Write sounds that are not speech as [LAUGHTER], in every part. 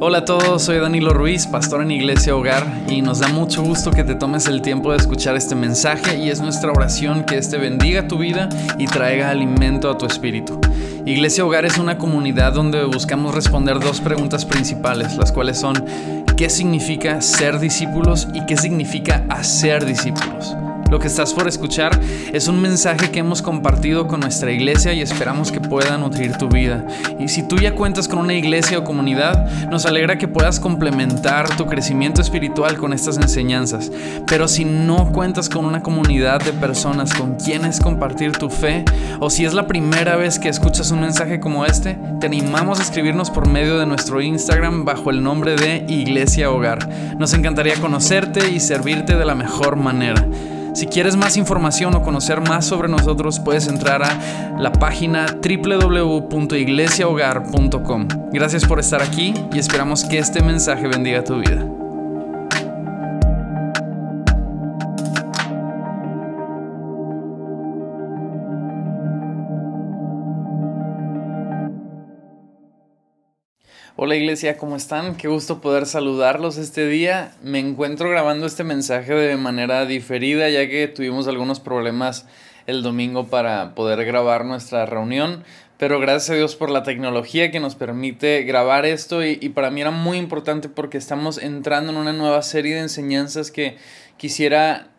Hola a todos, soy Danilo Ruiz, pastor en Iglesia Hogar, y nos da mucho gusto que te tomes el tiempo de escuchar este mensaje y es nuestra oración que este bendiga tu vida y traiga alimento a tu espíritu. Iglesia Hogar es una comunidad donde buscamos responder dos preguntas principales, las cuales son ¿qué significa ser discípulos y qué significa hacer discípulos? Lo que estás por escuchar es un mensaje que hemos compartido con nuestra iglesia y esperamos que pueda nutrir tu vida. Y si tú ya cuentas con una iglesia o comunidad, nos alegra que puedas complementar tu crecimiento espiritual con estas enseñanzas. Pero si no cuentas con una comunidad de personas con quienes compartir tu fe, o si es la primera vez que escuchas un mensaje como este, te animamos a escribirnos por medio de nuestro Instagram bajo el nombre de Iglesia Hogar. Nos encantaría conocerte y servirte de la mejor manera. Si quieres más información o conocer más sobre nosotros, puedes entrar a la página www.iglesiahogar.com. Gracias por estar aquí y esperamos que este mensaje bendiga tu vida. Hola iglesia, ¿cómo están? Qué gusto poder saludarlos este día. Me encuentro grabando este mensaje de manera diferida ya que tuvimos algunos problemas el domingo para poder grabar nuestra reunión, pero gracias a Dios por la tecnología que nos permite grabar esto y, para mí era muy importante porque estamos entrando en una nueva serie de enseñanzas que quisiera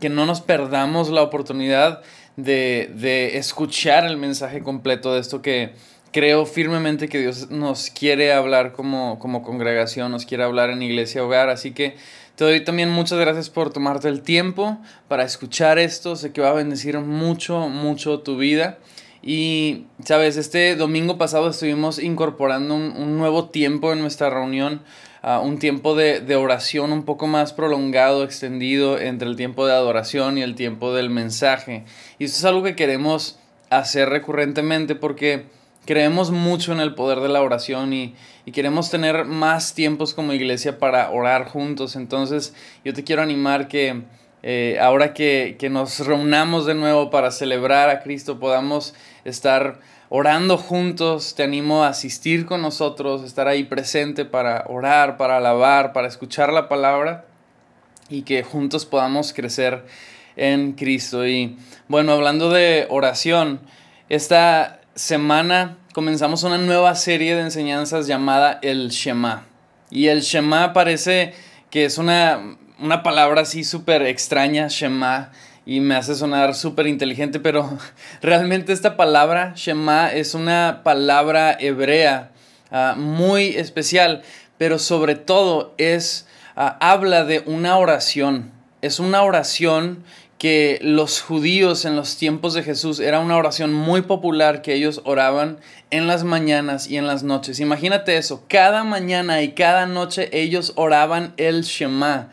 que no nos perdamos la oportunidad de, de escuchar el mensaje completo de esto que creo firmemente que Dios nos quiere hablar como, como congregación, nos quiere hablar en iglesia hogar, así que te doy también muchas gracias por tomarte el tiempo para escuchar esto, sé que va a bendecir mucho, mucho tu vida. Y, sabes, este domingo pasado estuvimos incorporando un, nuevo tiempo en nuestra reunión, uh, un tiempo de, de, oración un poco más prolongado, extendido entre el tiempo de adoración y el tiempo del mensaje. Y esto es algo que queremos hacer recurrentemente porque creemos mucho en el poder de la oración y, queremos tener más tiempos como iglesia para orar juntos. Entonces yo te quiero animar que eh, ahora que, nos reunamos de nuevo para celebrar a Cristo podamos estar orando juntos. Te animo a asistir con nosotros, estar ahí presente para orar, para alabar, para escuchar la palabra y que juntos podamos crecer en Cristo. Y bueno, hablando de oración, esta semana comenzamos una nueva serie de enseñanzas llamada el Shema. Y el Shema parece que es una, una palabra así súper extraña, Shema, y me hace sonar súper inteligente, pero [LAUGHS] realmente esta palabra, Shema, es una palabra hebrea ah, muy especial, pero sobre todo es, ah, habla de una oración. Es una oración que los judíos en los tiempos de Jesús era una oración muy popular que ellos oraban en las mañanas y en las noches. Imagínate eso, cada mañana y cada noche ellos oraban el Shema.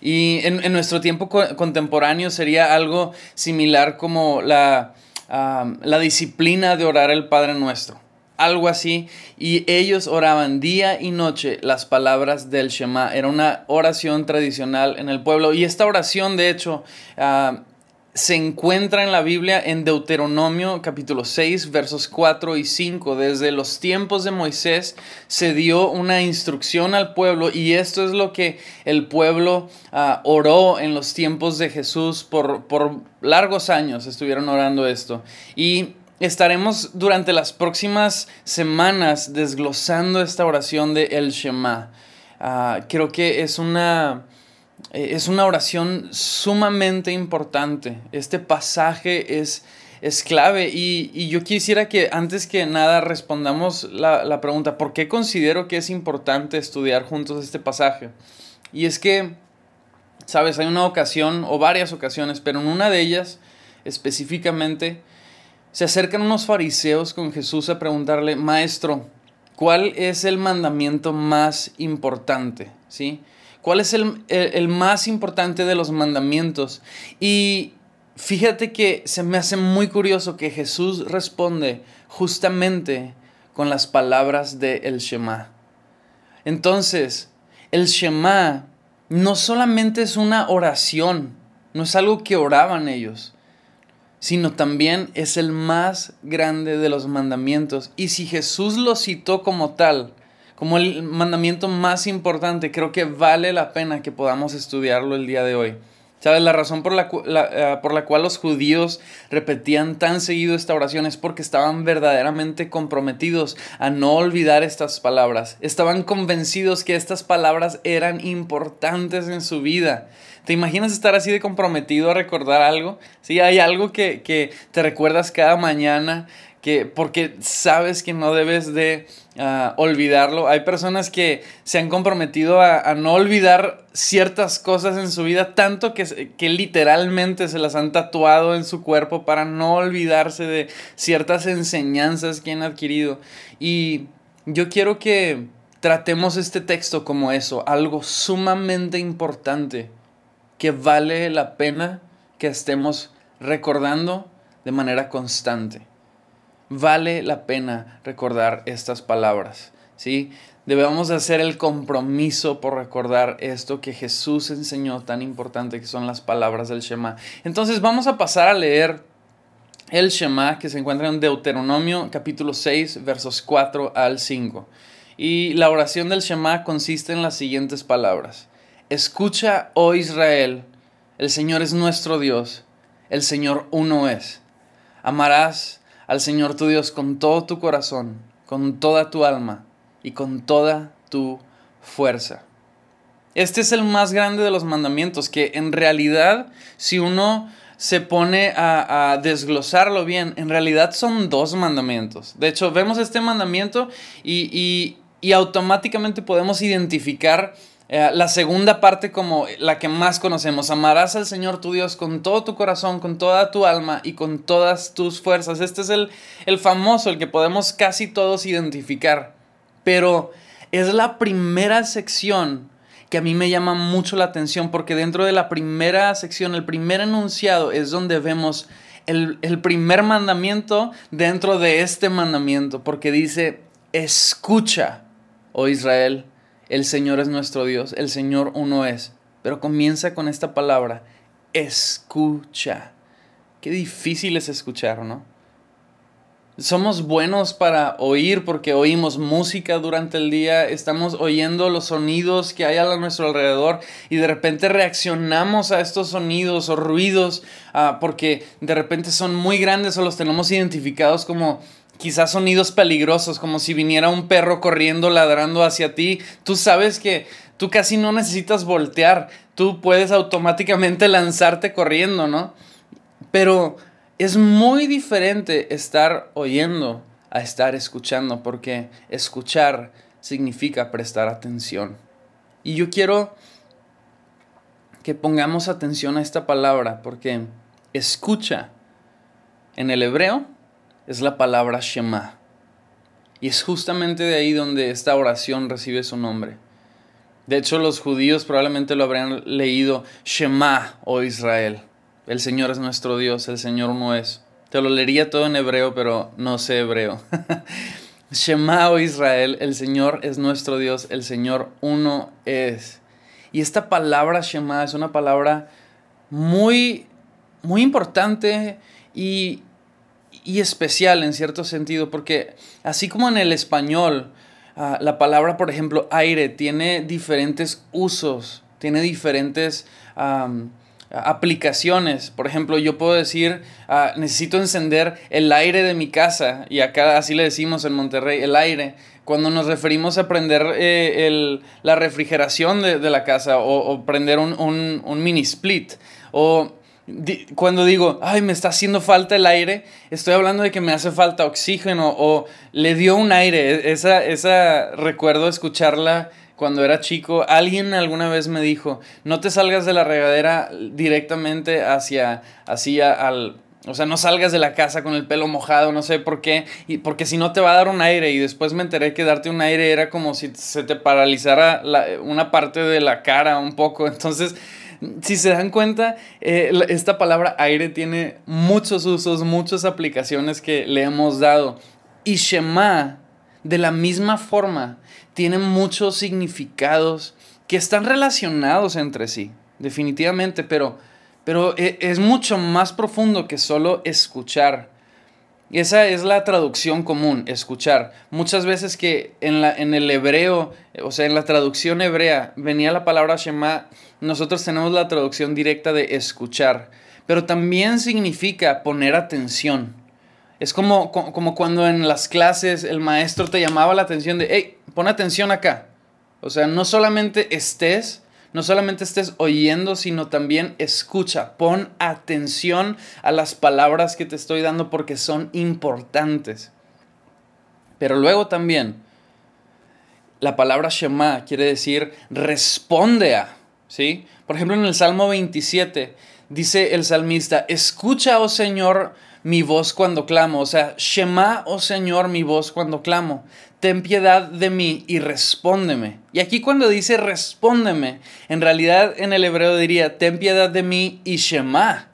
Y en, nuestro tiempo contemporáneo sería algo similar como la, la disciplina de orar el Padre Nuestro algo así, y ellos oraban día y noche las palabras del Shema. Era una oración tradicional en el pueblo, y esta oración, de hecho, ah, se encuentra en la Biblia en Deuteronomio capítulo 6 versos 4 y 5. Desde los tiempos de Moisés se dio una instrucción al pueblo y esto es lo que el pueblo ah, oró en los tiempos de Jesús por, por largos años estuvieron orando esto. Y estaremos durante las próximas semanas desglosando esta oración de El Shema. Ah, creo que es una, eh, es una oración sumamente importante. Este pasaje es, es clave y, yo quisiera que antes que nada respondamos la, la pregunta, ¿por qué considero que es importante estudiar juntos este pasaje? Y es que, sabes, hay una ocasión o varias ocasiones, pero en una de ellas específicamente, se acercan unos fariseos con Jesús a preguntarle, Maestro, ¿cuál es el mandamiento más importante? ¿Sí? ¿Cuál es el, el, más importante de los mandamientos? Y fíjate que se me hace muy curioso que Jesús responde justamente con las palabras de el Shema. Entonces, el Shema no solamente es una oración, no es algo que oraban ellos, sino también es el más grande de los mandamientos. Y si Jesús lo citó como tal, como el mandamiento más importante. Creo que vale la pena que podamos estudiarlo el día de hoy. ¿Sabes? La razón por la, eh, por la cual los judíos repetían tan seguido esta oración es porque estaban verdaderamente comprometidos a no olvidar estas palabras. Estaban convencidos que estas palabras eran importantes en su vida. ¿Te imaginas estar así de comprometido a recordar algo? Sí, hay algo que, que te recuerdas cada mañana, que porque sabes que no debes de ah, olvidarlo. Hay personas que se han comprometido a, no olvidar ciertas cosas en su vida, tanto que, que literalmente se las han tatuado en su cuerpo para no olvidarse de ciertas enseñanzas que han adquirido. Y yo quiero que tratemos este texto como eso, algo sumamente importante que vale la pena que estemos recordando de manera constante. Vale la pena recordar estas palabras, ¿sí? Debemos hacer el compromiso por recordar esto que Jesús enseñó tan importante que son las palabras del Shema. Entonces vamos a pasar a leer el Shema que se encuentra en Deuteronomio capítulo 6 versos 4 al 5. Y la oración del Shema consiste en las siguientes palabras. Escucha, oh Israel, el Señor es nuestro Dios, el Señor uno es. Amarás al Señor tu Dios con todo tu corazón, con toda tu alma y con toda tu fuerza. Este es el más grande de los mandamientos, que en realidad, si uno se pone a, desglosarlo bien, en realidad son dos mandamientos. De hecho, vemos este mandamiento y, y automáticamente podemos identificar eh, la segunda parte como la que más conocemos, amarás al Señor tu Dios con todo tu corazón, con toda tu alma y con todas tus fuerzas. Este es el, el famoso, el que podemos casi todos identificar. Pero es la primera sección que a mí me llama mucho la atención porque dentro de la primera sección, el primer enunciado es donde vemos el, el primer mandamiento dentro de este mandamiento porque dice, escucha, oh Israel, el Señor es nuestro Dios, el Señor uno es. Pero comienza con esta palabra, escucha. Qué difícil es escuchar, ¿no? Somos buenos para oír porque oímos música durante el día, estamos oyendo los sonidos que hay a nuestro alrededor y de repente reaccionamos a estos sonidos o ruidos ah, porque de repente son muy grandes o los tenemos identificados como quizás sonidos peligrosos, como si viniera un perro corriendo, ladrando hacia ti. Tú sabes que tú casi no necesitas voltear, tú puedes automáticamente [LAUGHS] lanzarte corriendo, ¿no? Pero es muy diferente estar oyendo a estar escuchando, porque escuchar significa prestar atención. Y yo quiero que pongamos atención a esta palabra, porque escucha en el hebreo es la palabra Shema. Y es justamente de ahí donde esta oración recibe su nombre. De hecho, los judíos probablemente lo habrían leído Shema, oh Israel. El Señor es nuestro Dios, el Señor uno es. Te lo leería todo en hebreo, pero no sé hebreo. [LAUGHS] Shema, oh Israel, el Señor es nuestro Dios, el Señor uno es. Y esta palabra Shema es una palabra muy, muy importante y, y especial en cierto sentido, porque así como en el español, ah, la palabra, por ejemplo, aire, tiene diferentes usos, tiene diferentes aplicaciones. Por ejemplo, yo puedo decir, ah, necesito encender el aire de mi casa, y acá así le decimos en Monterrey, el aire. Cuando nos referimos a prender eh, la refrigeración de, la casa o, prender un, un, un mini split o cuando digo, ay, me está haciendo falta el aire, estoy hablando de que me hace falta oxígeno o le dio un aire. E-, esa, esa recuerdo escucharla cuando era chico. Alguien alguna vez me dijo, no te salgas de la regadera directamente hacia, hacia al... O sea, no salgas de la casa con el pelo mojado, no sé por qué, y porque si no te va a dar un aire. Y después me enteré que darte un aire era como si se te paralizara una parte de la cara un poco. Entonces, si se dan cuenta, eh, esta palabra aire tiene muchos usos, muchas aplicaciones que le hemos dado. Y Shema, de la misma forma, tiene muchos significados que están relacionados entre sí, definitivamente, pero, pero e, es mucho más profundo que solo escuchar. Esa es la traducción común, escuchar. Muchas veces que en, la, en el hebreo, o sea, en la traducción hebrea, venía la palabra Shema, nosotros tenemos la traducción directa de escuchar, pero también significa poner atención. Es como, como cuando en las clases el maestro te llamaba la atención de, hey, pon atención acá. O sea, no solamente estés, no solamente estés oyendo, sino también escucha. Pon atención a las palabras que te estoy dando porque son importantes. Pero luego también, la palabra Shema quiere decir responde a. ¿sí? Por ejemplo, en el Salmo 27 dice el salmista, escucha, oh Señor, mi voz cuando clamo. O sea, Shema, oh Señor, mi voz cuando clamo ten piedad de mí y respóndeme. Y aquí cuando dice respóndeme, en realidad en el hebreo diría, ten piedad de mí y shema.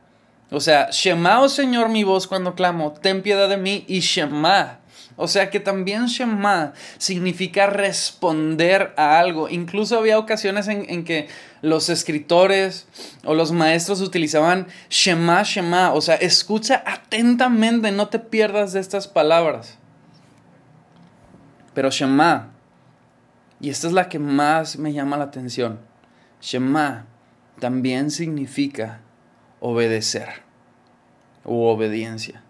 O sea, shema, oh Señor, mi voz cuando clamo, ten piedad de mí y shema. O sea que también Shema significa responder a algo. Incluso había ocasiones en, en, que los escritores o los maestros utilizaban Shema, Shema. O sea, escucha atentamente, no te pierdas de estas palabras. Pero Shema, y esta es la que más me llama la atención, Shema también significa obedecer o obediencia.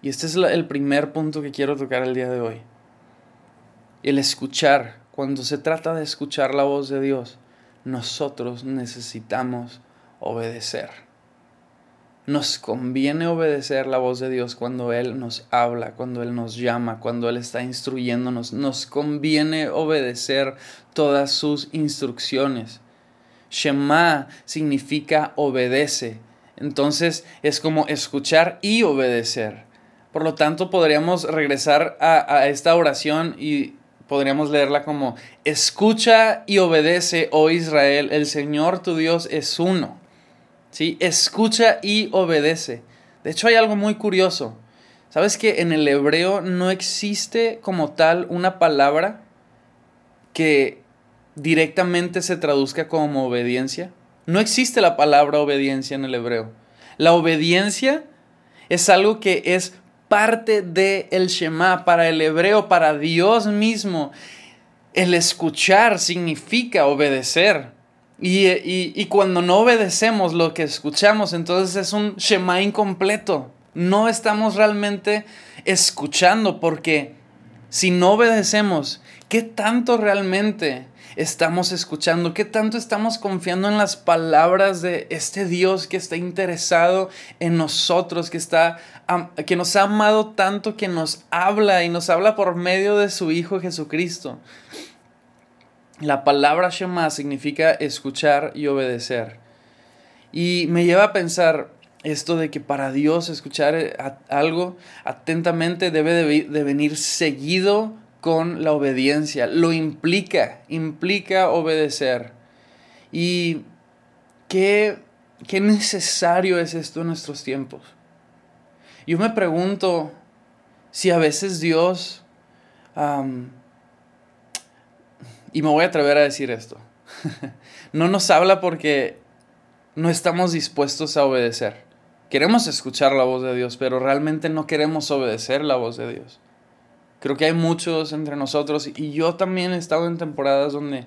Y este es el primer punto que quiero tocar el día de hoy. El escuchar, cuando se trata de escuchar la voz de Dios, nosotros necesitamos obedecer. Nos conviene obedecer la voz de Dios cuando Él nos habla, cuando Él nos llama, cuando Él está instruyéndonos. Nos conviene obedecer todas sus instrucciones. Shema significa obedece. Entonces es como escuchar y obedecer. Por lo tanto, podríamos regresar a, a esta oración y podríamos leerla como, escucha y obedece, oh Israel, el Señor tu Dios es uno. ¿Sí? Escucha y obedece. De hecho, hay algo muy curioso. ¿Sabes que en el hebreo no existe como tal una palabra que directamente se traduzca como obediencia? No existe la palabra obediencia en el hebreo. La obediencia es algo que es parte del el Shema para el hebreo, para Dios mismo. El escuchar significa obedecer. Y, cuando no obedecemos lo que escuchamos, entonces es un Shema incompleto. No estamos realmente escuchando porque si no obedecemos, ¿qué tanto realmente estamos escuchando? ¿Qué tanto estamos confiando en las palabras de este Dios que está interesado en nosotros, que, está, que nos ha amado tanto, que nos habla y nos habla por medio de su Hijo Jesucristo? La palabra Shema significa escuchar y obedecer. Y me lleva a pensar esto de que para Dios escuchar eh, algo atentamente debe de venir seguido con la obediencia. Lo implica, implica obedecer. Y qué, qué necesario es esto en nuestros tiempos. Yo me pregunto si a veces Dios y me voy a atrever a decir esto. [LAUGHS] no nos habla porque no estamos dispuestos a obedecer. Queremos escuchar la voz de Dios, pero realmente no queremos obedecer la voz de Dios. Creo que hay muchos entre nosotros y yo también he estado en temporadas donde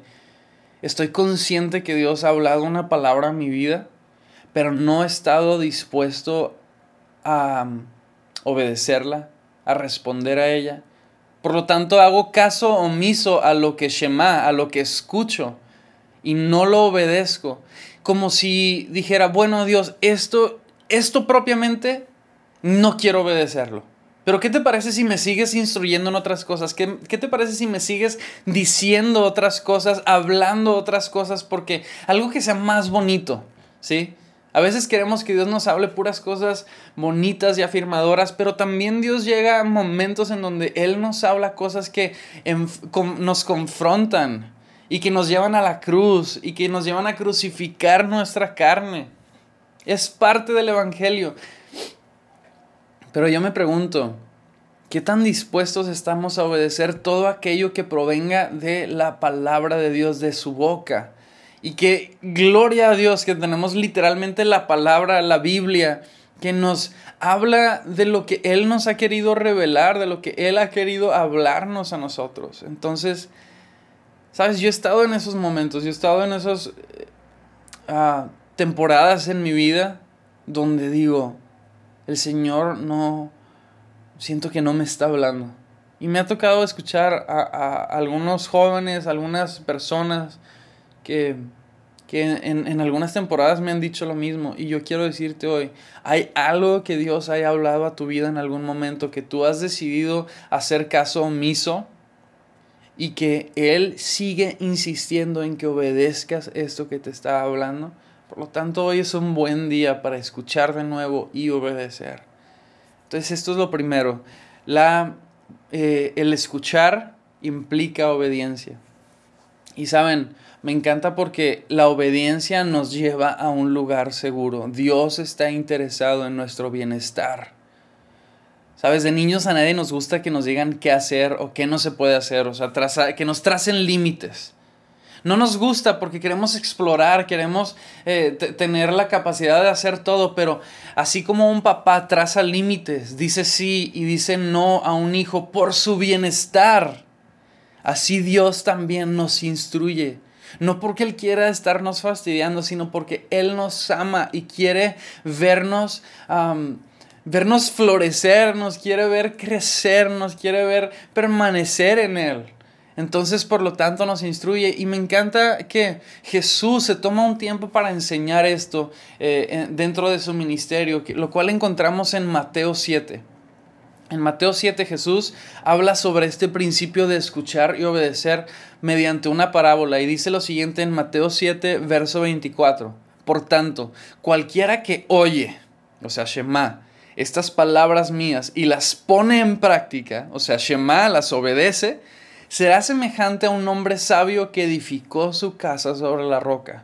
estoy consciente que Dios ha hablado una palabra a mi vida, pero no he estado dispuesto a obedecerla, a responder a ella. Por lo tanto, hago caso omiso a lo que Shema, a lo que escucho, y no lo obedezco. Como si dijera, bueno Dios, esto, esto propiamente no quiero obedecerlo. Pero ¿qué te parece si me sigues instruyendo en otras cosas? ¿Qué, ¿Qué, te parece si me sigues diciendo otras cosas, hablando otras cosas? Porque algo que sea más bonito, ¿sí? A veces queremos que Dios nos hable puras cosas bonitas y afirmadoras, pero también Dios llega a momentos en donde Él nos habla cosas que nos confrontan y que nos llevan a la cruz y que nos llevan a crucificar nuestra carne. Es parte del Evangelio. Pero yo me pregunto, ¿qué tan dispuestos estamos a obedecer todo aquello que provenga de la palabra de Dios, de su boca? Y que gloria a Dios que tenemos literalmente la palabra, la Biblia, que nos habla de lo que Él nos ha querido revelar, de lo que Él ha querido hablarnos a nosotros. Entonces, sabes, yo he estado en esos momentos, yo he estado en esas eh, ah, temporadas en mi vida donde digo, el Señor no, siento que no me está hablando. Y me ha tocado escuchar a, algunos jóvenes, algunas personas que, en, en, algunas temporadas me han dicho lo mismo. Y yo quiero decirte hoy, hay algo que Dios haya hablado a tu vida en algún momento que tú has decidido hacer caso omiso y que Él sigue insistiendo en que obedezcas esto que te está hablando. Por lo tanto, hoy es un buen día para escuchar de nuevo y obedecer. Entonces, esto es lo primero. La eh, el escuchar implica obediencia. Y saben, me encanta porque la obediencia nos lleva a un lugar seguro. Dios está interesado en nuestro bienestar. Sabes, de niños a nadie nos gusta que nos digan qué hacer o qué no se puede hacer, o sea, que nos tracen límites. No nos gusta porque queremos explorar, queremos eh, tener la capacidad de hacer todo, pero así como un papá traza límites, dice sí y dice no a un hijo por su bienestar, así Dios también nos instruye. No porque Él quiera estarnos fastidiando, sino porque Él nos ama y quiere vernos, vernos florecer, nos quiere ver crecer, nos quiere ver permanecer en Él. Entonces, por lo tanto, nos instruye y me encanta que Jesús se toma un tiempo para enseñar esto eh, dentro de su ministerio, lo cual encontramos en Mateo 7. En Mateo 7 Jesús habla sobre este principio de escuchar y obedecer mediante una parábola y dice lo siguiente en Mateo 7, verso 24. Por tanto, cualquiera que oye, o sea, Shema, estas palabras mías y las pone en práctica, o sea, Shema las obedece, será semejante a un hombre sabio que edificó su casa sobre la roca.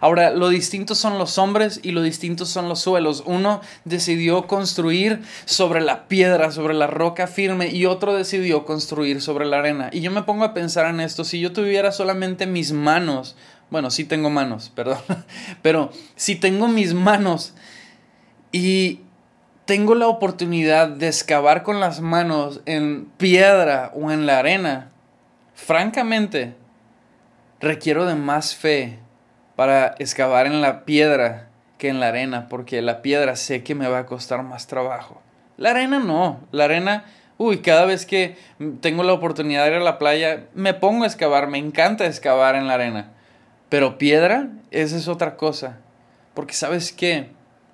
Ahora, lo distintos son los hombres y lo distintos son los suelos. Uno decidió construir sobre la piedra, sobre la roca firme, y otro decidió construir sobre la arena. Y yo me pongo a pensar en esto, si yo tuviera solamente mis manos, bueno, sí tengo manos, [LAUGHS] perdón, pero si tengo mis manos y tengo la oportunidad de excavar con las manos en piedra o en la arena, francamente, requiero de más fe para excavar en la piedra que en la arena, porque la piedra sé que me va a costar más trabajo. La arena no, la arena, uy, cada vez que tengo la oportunidad de ir a la playa, me pongo a excavar, me encanta excavar en la arena. Pero piedra, esa es otra cosa. Porque sabes qué,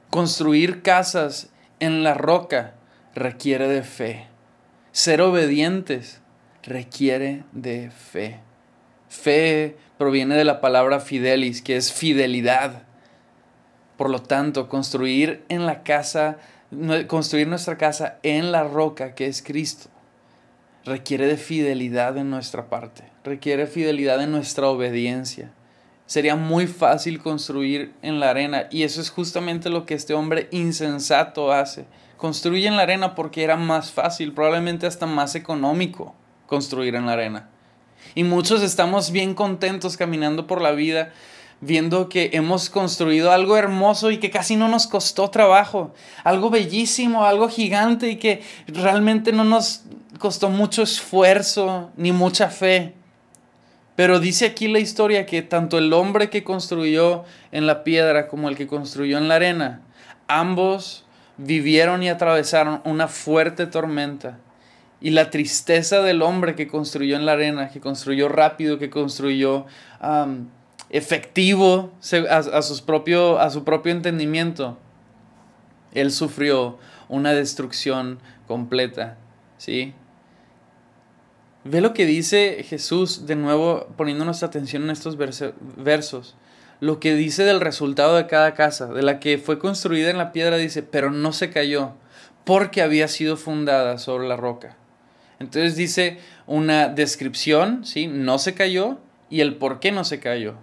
construir casas en la roca requiere de fe. Ser obedientes requiere de fe. Fe proviene de la palabra fidelis, que es fidelidad. Por lo tanto, construir en la casa, construir nuestra casa en la roca que es Cristo, requiere de fidelidad en nuestra parte, requiere fidelidad en nuestra obediencia. Sería muy fácil construir en la arena y eso es justamente lo que este hombre insensato hace. Construye en la arena porque era más fácil, probablemente hasta más económico construir en la arena. Y muchos estamos bien contentos caminando por la vida viendo que hemos construido algo hermoso y que casi no nos costó trabajo, algo bellísimo, algo gigante y que realmente no nos costó mucho esfuerzo ni mucha fe. Pero dice aquí la historia que tanto el hombre que construyó en la piedra como el que construyó en la arena, ambos vivieron y atravesaron una fuerte tormenta y la tristeza del hombre que construyó en la arena, que construyó rápido, que construyó efectivo a, a su propio entendimiento, él sufrió una destrucción completa. ¿sí? Ve lo que dice Jesús, de nuevo poniendo nuestra atención en estos versos. lo que dice del resultado de cada casa, de la que fue construida en la piedra, dice, pero no se cayó porque había sido fundada sobre la roca. Entonces dice una descripción, ¿sí? No se cayó y el por qué no se cayó.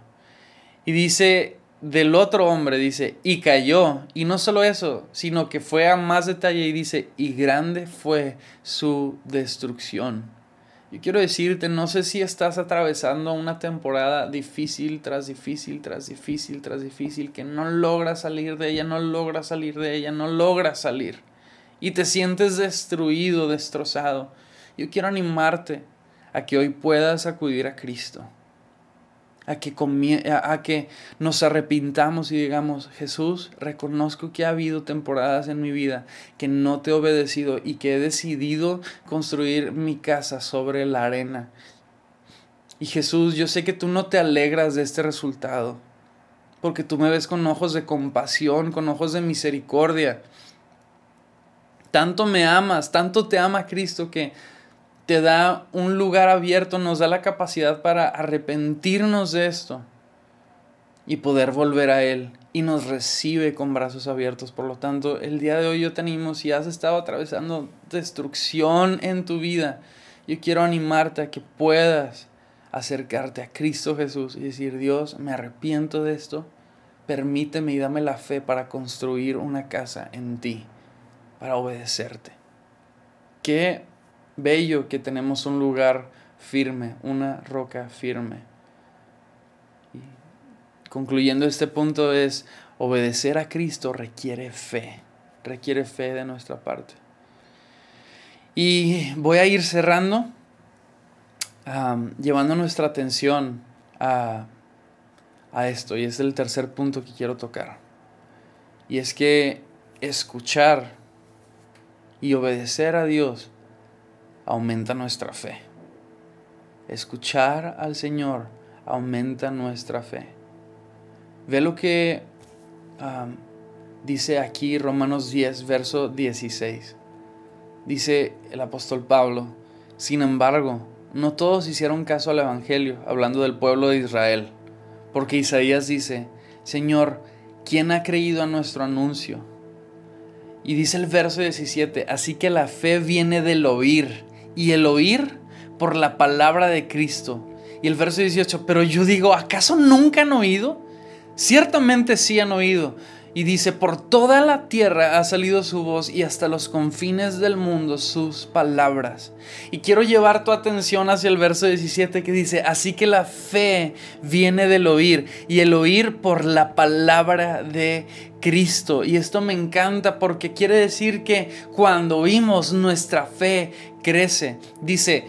Y dice del otro hombre, dice, y cayó. Y no solo eso, sino que fue a más detalle y dice, y grande fue su destrucción. Yo quiero decirte, no sé si estás atravesando una temporada difícil tras difícil, tras difícil, tras difícil, que no logras salir de ella, no logras salir de ella, no logras salir. Y te sientes destruido, destrozado. Yo quiero animarte a que hoy puedas acudir a Cristo a que, a que nos arrepintamos y digamos, Jesús, reconozco que ha habido temporadas en mi vida que no te he obedecido y que he decidido construir mi casa sobre la arena. Y Jesús, yo sé que tú no te alegras de este resultado, porque tú me ves con ojos de compasión, con ojos de misericordia. Tanto me amas, tanto te ama Cristo que te da un lugar abierto, nos da la capacidad para arrepentirnos de esto y poder volver a Él. Y nos recibe con brazos abiertos. Por lo tanto, el día de hoy yo te animo, si has estado atravesando destrucción en tu vida, yo quiero animarte a que puedas acercarte a Cristo Jesús y decir, Dios, me arrepiento de esto, permíteme y dame la fe para construir una casa en ti, para obedecerte. Qué bello que tenemos un lugar firme, una roca firme. Y concluyendo este punto es, obedecer a Cristo requiere fe, requiere fe de nuestra parte. Y voy a ir cerrando, llevando nuestra atención a, a esto, y es el tercer punto que quiero tocar. Y es que escuchar y obedecer a Dios aumenta nuestra fe. Escuchar al Señor aumenta nuestra fe. Ve lo que dice aquí Romanos 10, verso 16. Dice el apóstol Pablo, sin embargo, no todos hicieron caso al Evangelio, hablando del pueblo de Israel, porque Isaías dice, Señor, ¿quién ha creído a nuestro anuncio? Y dice el verso 17, así que la fe viene del oír y el oír por la palabra de Cristo. Y el verso 18, pero yo digo, ¿acaso nunca han oído? Ciertamente sí han oído. Y dice, por toda la tierra ha salido su voz y hasta los confines del mundo sus palabras. Y quiero llevar tu atención hacia el verso 17 que dice, así que la fe viene del oír y el oír por la palabra de Cristo. Y esto me encanta porque quiere decir que cuando oímos nuestra fe crece. Dice,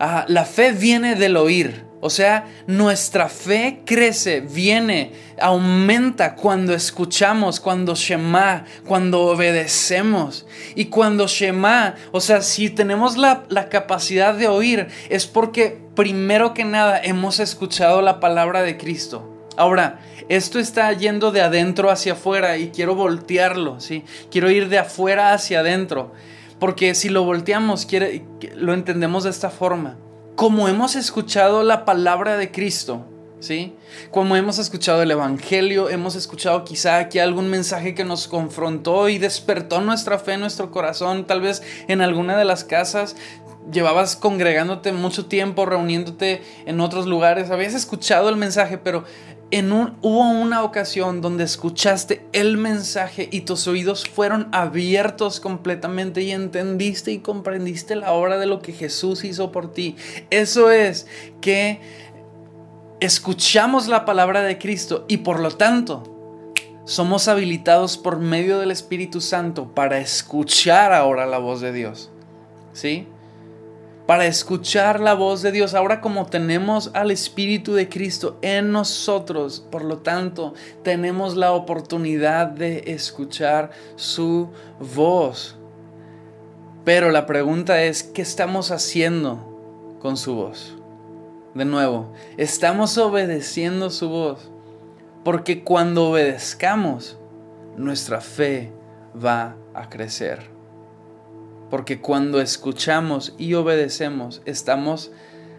ah, la fe viene del oír. O sea, nuestra fe crece, viene, aumenta cuando escuchamos, cuando Shema, cuando obedecemos. Y cuando Shema, o sea, si tenemos la, la capacidad de oír, es porque primero que nada hemos escuchado la palabra de Cristo. Ahora, esto está yendo de adentro hacia afuera y quiero voltearlo, ¿sí? Quiero ir de afuera hacia adentro. Porque si lo volteamos, quiere, lo entendemos de esta forma. Como hemos escuchado la palabra de Cristo, ¿sí? Como hemos escuchado el Evangelio, hemos escuchado quizá aquí algún mensaje que nos confrontó y despertó nuestra fe nuestro corazón, tal vez en alguna de las casas llevabas congregándote mucho tiempo, reuniéndote en otros lugares, habías escuchado el mensaje, pero en un, hubo una ocasión donde escuchaste el mensaje y tus oídos fueron abiertos completamente y entendiste y comprendiste la obra de lo que Jesús hizo por ti. Eso es que escuchamos la palabra de Cristo y por lo tanto somos habilitados por medio del Espíritu Santo para escuchar ahora la voz de Dios. ¿Sí? Para escuchar la voz de Dios. Ahora como tenemos al Espíritu de Cristo en nosotros, por lo tanto, tenemos la oportunidad de escuchar su voz. Pero la pregunta es, ¿qué estamos haciendo con su voz? De nuevo, estamos obedeciendo su voz. Porque cuando obedezcamos, nuestra fe va a crecer. Porque cuando escuchamos y obedecemos, estamos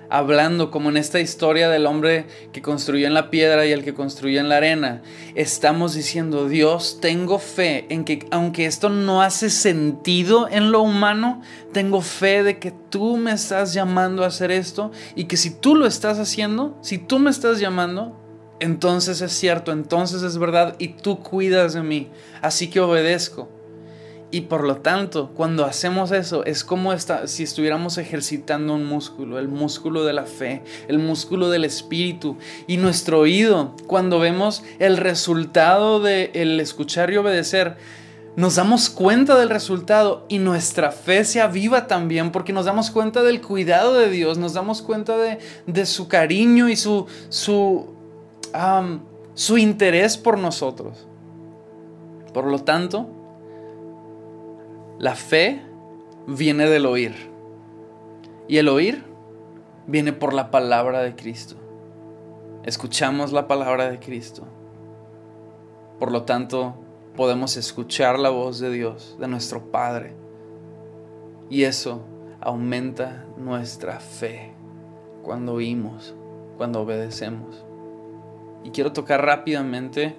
hablando como en esta historia del hombre que construyó en la piedra y el que construyó en la arena, estamos diciendo, Dios, tengo fe en que aunque esto no hace sentido en lo humano, tengo fe de que tú me estás llamando a hacer esto y que si tú lo estás haciendo, si tú me estás llamando, entonces es cierto, entonces es verdad y tú cuidas de mí, así que obedezco. Y por lo tanto, cuando hacemos eso, es como si estuviéramos ejercitando un músculo, el músculo de la fe, el músculo del espíritu. Y nuestro oído, cuando vemos el resultado de el escuchar y obedecer, nos damos cuenta del resultado y nuestra fe se aviva también porque nos damos cuenta del cuidado de Dios, nos damos cuenta de, de su cariño y su, su, su interés por nosotros. Por lo tanto, la fe viene del oír. Y el oír viene por la palabra de Cristo. Escuchamos la palabra de Cristo. Por lo tanto, podemos escuchar la voz de Dios, de nuestro Padre. Y eso aumenta nuestra fe cuando oímos, cuando obedecemos. Y quiero tocar rápidamente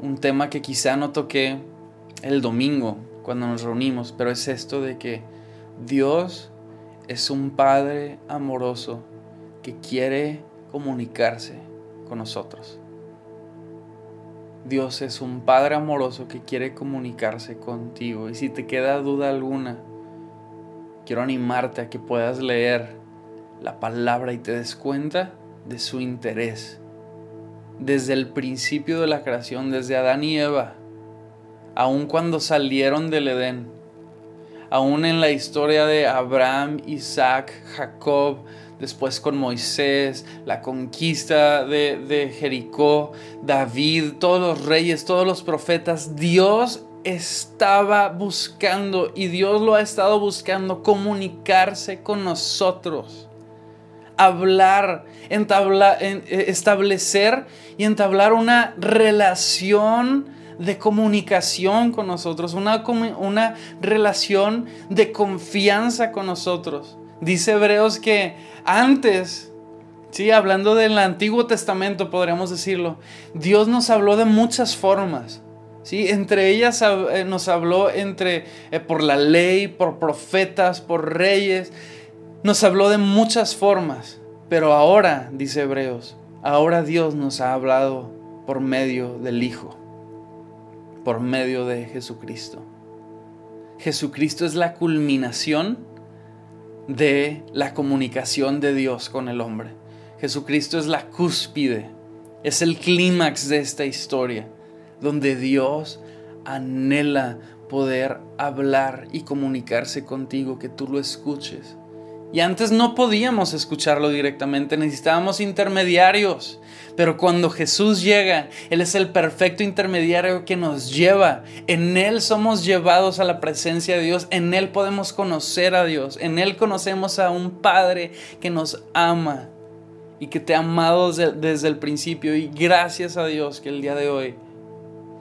un tema que quizá no toqué el domingo cuando nos reunimos, pero es esto de que Dios es un Padre amoroso que quiere comunicarse con nosotros. Dios es un Padre amoroso que quiere comunicarse contigo. Y si te queda duda alguna, quiero animarte a que puedas leer la palabra y te des cuenta de su interés. Desde el principio de la creación, desde Adán y Eva, aun cuando salieron del Edén, aún en la historia de Abraham, Isaac, Jacob, después con Moisés, la conquista de, Jericó, David, todos los reyes, todos los profetas, Dios estaba buscando y Dios lo ha estado buscando comunicarse con nosotros, hablar, eh, establecer y entablar una relación de comunicación con nosotros, una, una relación de confianza con nosotros. Dice Hebreos que antes, sí, hablando del Antiguo Testamento, podríamos decirlo, Dios nos habló de muchas formas. ¿sí? Entre ellas eh, nos habló entre, eh, por la ley, por profetas, por reyes. Nos habló de muchas formas. Pero ahora, dice Hebreos, ahora Dios nos ha hablado por medio del Hijo por medio de Jesucristo. Jesucristo es la culminación de la comunicación de Dios con el hombre. Jesucristo es la cúspide, es el clímax de esta historia, donde Dios anhela poder hablar y comunicarse contigo, que tú lo escuches. Y antes no podíamos escucharlo directamente, necesitábamos intermediarios. Pero cuando Jesús llega, Él es el perfecto intermediario que nos lleva. En Él somos llevados a la presencia de Dios. En Él podemos conocer a Dios. En Él conocemos a un Padre que nos ama y que te ha amado desde, el principio. Y gracias a Dios que el día de hoy,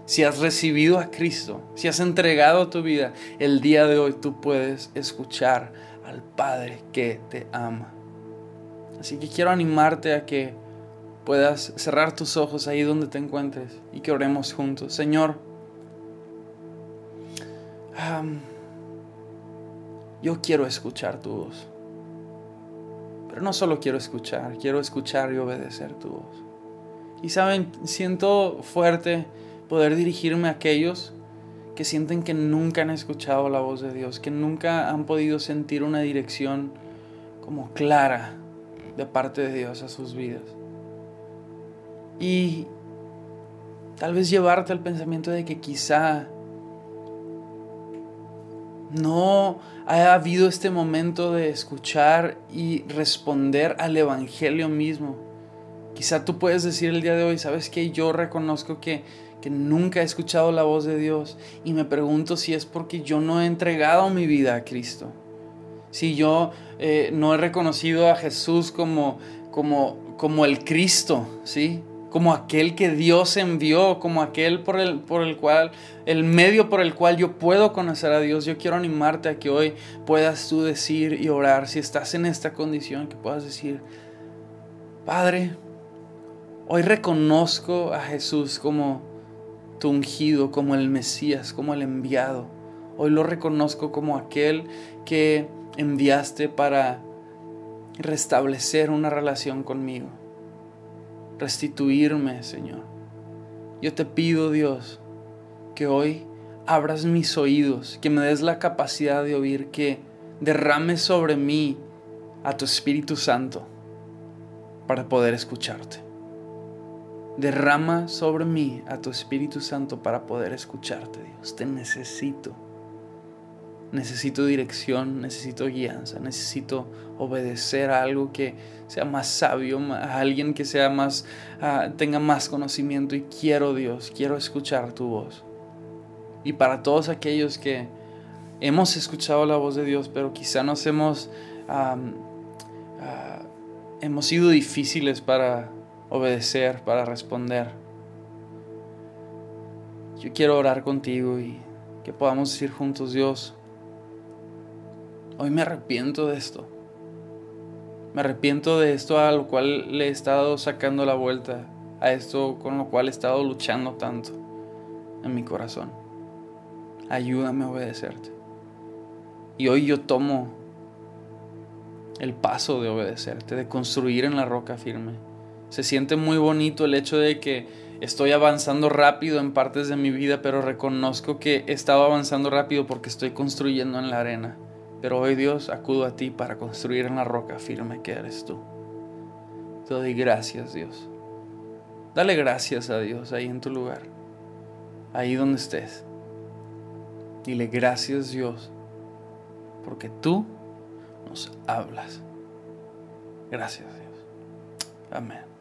si has recibido a Cristo, si has entregado tu vida, el día de hoy tú puedes escuchar al Padre que te ama. Así que quiero animarte a que puedas cerrar tus ojos ahí donde te encuentres y que oremos juntos. Señor, yo quiero escuchar tu voz. Pero no solo quiero escuchar, quiero escuchar y obedecer tu voz. Y saben, siento fuerte poder dirigirme a aquellos que sienten que nunca han escuchado la voz de Dios, que nunca han podido sentir una dirección como clara de parte de Dios a sus vidas. Y tal vez llevarte al pensamiento de que quizá no ha habido este momento de escuchar y responder al Evangelio mismo. Quizá tú puedes decir el día de hoy, sabes que yo reconozco que que nunca he escuchado la voz de Dios y me pregunto si es porque yo no he entregado mi vida a Cristo. Si yo eh, no he reconocido a Jesús como, como, como el Cristo, ¿sí? como aquel que Dios envió, como aquel por el, por el cual, el medio por el cual yo puedo conocer a Dios. Yo quiero animarte a que hoy puedas tú decir y orar, si estás en esta condición, que puedas decir, Padre, hoy reconozco a Jesús como ungido, como el Mesías, como el enviado. Hoy lo reconozco como aquel que enviaste para restablecer una relación conmigo restituirme, Señor. Yo te pido, Dios, que hoy abras mis oídos, que me des la capacidad de oír, que derrames sobre mí a tu Espíritu Santo para poder escucharte. Derrama sobre mí a tu Espíritu Santo para poder escucharte, Dios. Te necesito necesito dirección, necesito guianza, necesito obedecer a algo que sea más sabio, a alguien que sea más, ah, tenga más conocimiento y quiero Dios, quiero escuchar tu voz. Y para todos aquellos que hemos escuchado la voz de Dios, pero quizá nos hemos, ah, hemos sido difíciles para obedecer, para responder. Yo quiero orar contigo y que podamos decir juntos, Dios, Hoy me arrepiento de esto. Me arrepiento de esto a lo cual le he estado sacando la vuelta, a esto con lo cual he estado luchando tanto en mi corazón. Ayúdame a obedecerte. Y hoy yo tomo el paso de obedecerte, de construir en la roca firme. Se siente muy bonito el hecho de que estoy avanzando rápido en partes de mi vida, pero reconozco que he estado avanzando rápido porque estoy construyendo en la arena. Pero hoy Dios acudo a ti para construir en la roca firme que eres tú. Te doy gracias Dios. Dale gracias a Dios ahí en tu lugar, ahí donde estés. Dile gracias Dios, porque tú nos hablas. Gracias Dios. Amén.